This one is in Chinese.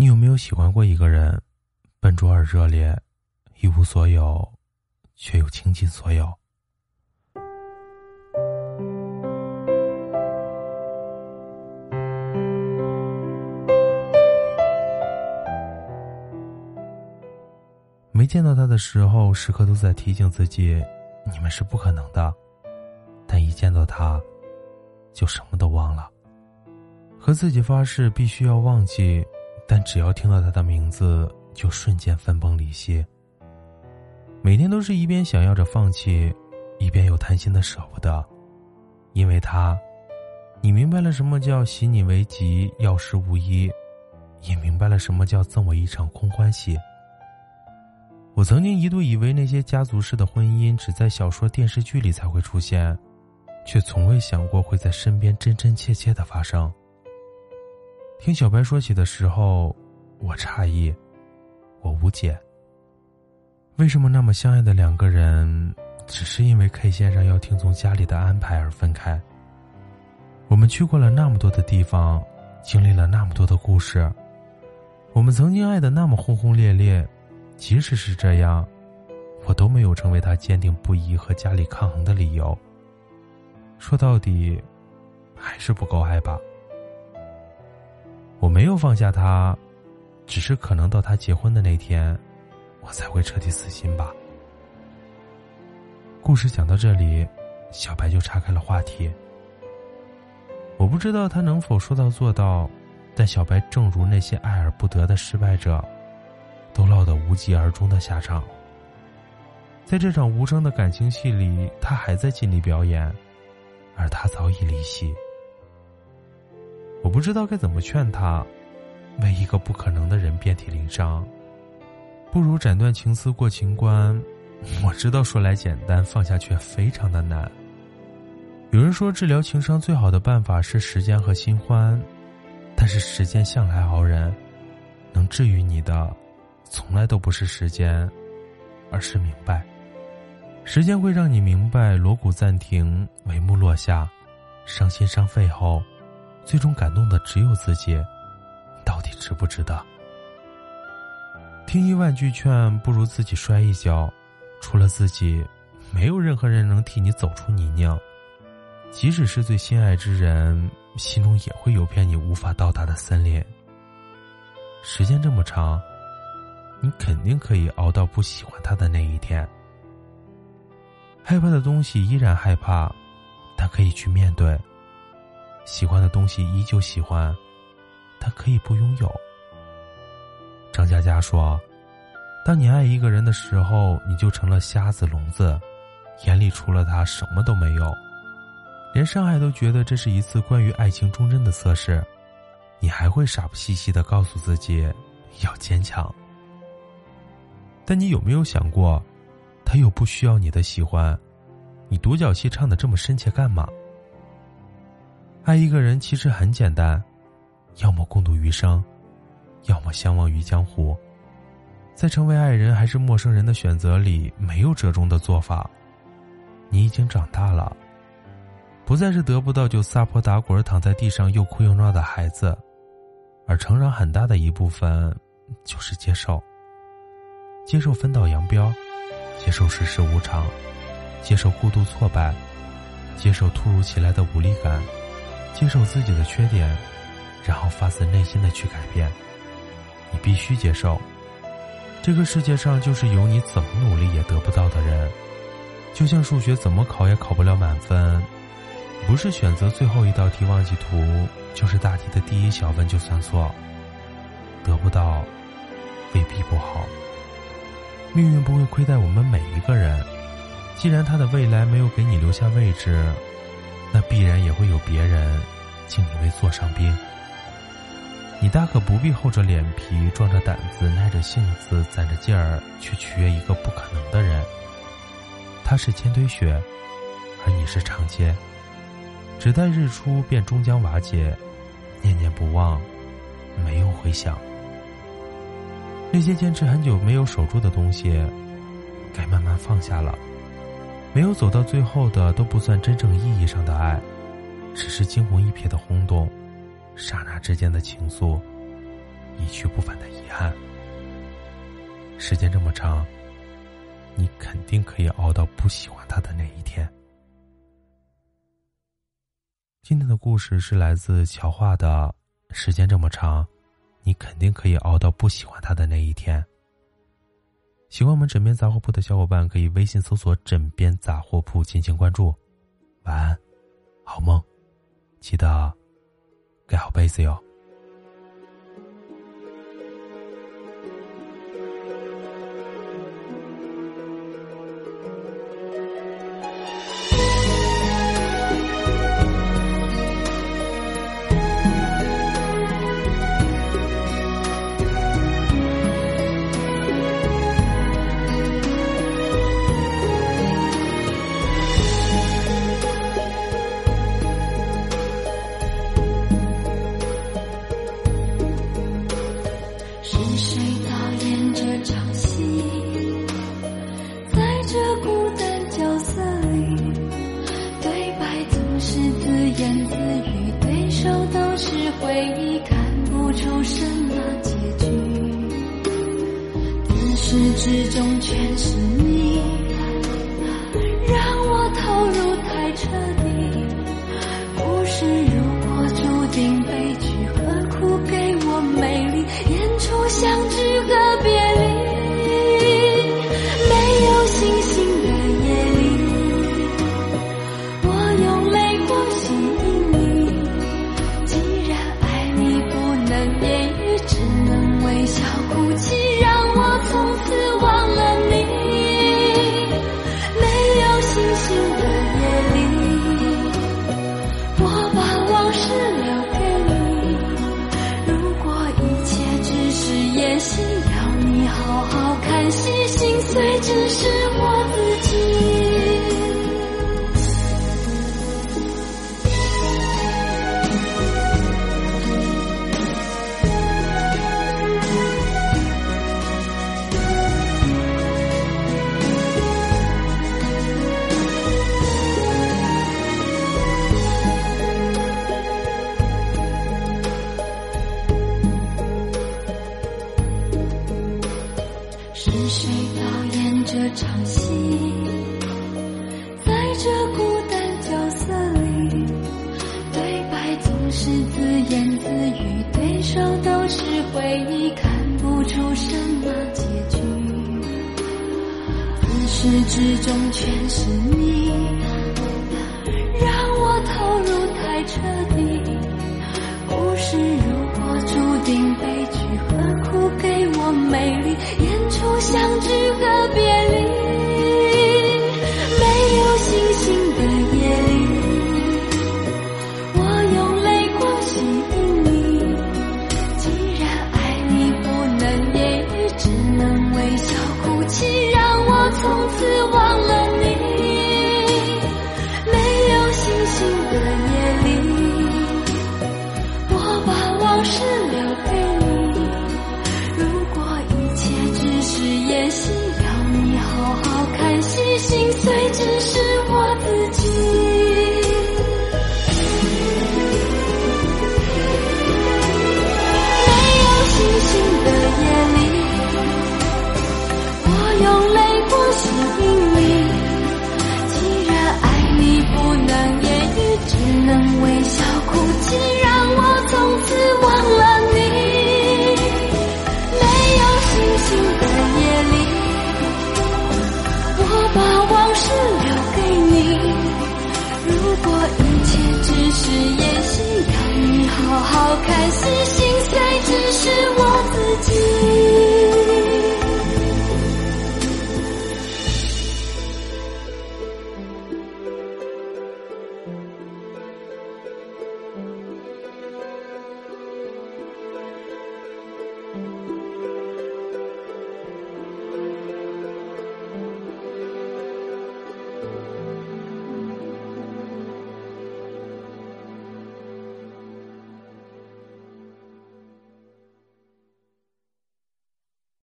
你有没有喜欢过一个人，笨拙而热烈，一无所有，却又倾尽所有？没见到他的时候，时刻都在提醒自己，你们是不可能的。但一见到他，就什么都忘了。和自己发誓必须要忘记，但只要听到他的名字，就瞬间分崩离析。每天都是一边想要着放弃，一边又贪心的舍不得。因为他，你明白了什么叫喜你为吉，要事无一，也明白了什么叫赠我一场空欢喜。我曾经一度以为那些家族式的婚姻只在小说、电视剧里才会出现，却从未想过会在身边真真切切的发生。听小白说起的时候，我诧异，我无解。为什么那么相爱的两个人，只是因为 K 先生要听从家里的安排而分开？我们去过了那么多的地方，经历了那么多的故事，我们曾经爱的那么轰轰烈烈。即使是这样，我都没有成为他坚定不移和家里抗衡的理由。说到底，还是不够爱吧。我没有放下他，只是可能到他结婚的那天，我才会彻底死心吧。故事讲到这里，小白就岔开了话题。我不知道他能否说到做到，但小白正如那些爱而不得的失败者。都落得无疾而终的下场。在这场无声的感情戏里，他还在尽力表演，而他早已离席。我不知道该怎么劝他，为一个不可能的人遍体鳞伤，不如斩断情丝过情关。我知道说来简单，放下却非常的难。有人说，治疗情伤最好的办法是时间和新欢，但是时间向来熬人，能治愈你的。从来都不是时间，而是明白。时间会让你明白，锣鼓暂停，帷幕落下，伤心伤肺后，最终感动的只有自己。到底值不值得？听一万句劝，不如自己摔一跤。除了自己，没有任何人能替你走出泥泞。即使是最心爱之人，心中也会有片你无法到达的森林。时间这么长。你肯定可以熬到不喜欢他的那一天。害怕的东西依然害怕，但可以去面对；喜欢的东西依旧喜欢，他可以不拥有。张嘉佳说：“当你爱一个人的时候，你就成了瞎子聋子，眼里除了他什么都没有，连上海都觉得这是一次关于爱情忠贞的测试。你还会傻不兮兮的告诉自己，要坚强。”但你有没有想过，他又不需要你的喜欢，你独角戏唱的这么深切干嘛？爱一个人其实很简单，要么共度余生，要么相忘于江湖。在成为爱人还是陌生人的选择里，没有折中的做法。你已经长大了，不再是得不到就撒泼打滚躺在地上又哭又闹的孩子，而成长很大的一部分就是接受。接受分道扬镳，接受世事无常，接受孤独挫败，接受突如其来的无力感，接受自己的缺点，然后发自内心的去改变。你必须接受，这个世界上就是有你怎么努力也得不到的人。就像数学怎么考也考不了满分，不是选择最后一道题忘记涂，就是大题的第一小问就算错。得不到，未必不好。命运不会亏待我们每一个人，既然他的未来没有给你留下位置，那必然也会有别人敬你为座上宾。你大可不必厚着脸皮、壮着胆子、耐着性子、攒着劲儿去取悦一个不可能的人。他是千堆雪，而你是长街，只待日出便终将瓦解，念念不忘，没有回响。那些坚持很久没有守住的东西，该慢慢放下了。没有走到最后的都不算真正意义上的爱，只是惊鸿一瞥的轰动，刹那之间的情愫，一去不返的遗憾。时间这么长，你肯定可以熬到不喜欢他的那一天。今天的故事是来自乔画的。时间这么长，你肯定可以熬到不喜欢他的那一天。喜欢我们枕边杂货铺的小伙伴，可以微信搜索“枕边杂货铺”进行关注。晚安，好梦，记得盖好被子哟。的言语只能微笑哭泣，让我从此忘了你。没有星星的夜里，我把往事留给你。如果一切只是演戏，要你好好看戏，心碎只是。是自言自语，对手都是回忆，看不出什么结局。自始至终全是你，让我投入太彻底。故事如果注定悲剧，何苦给我美丽演出？相聚是演戏，要你好好看戏。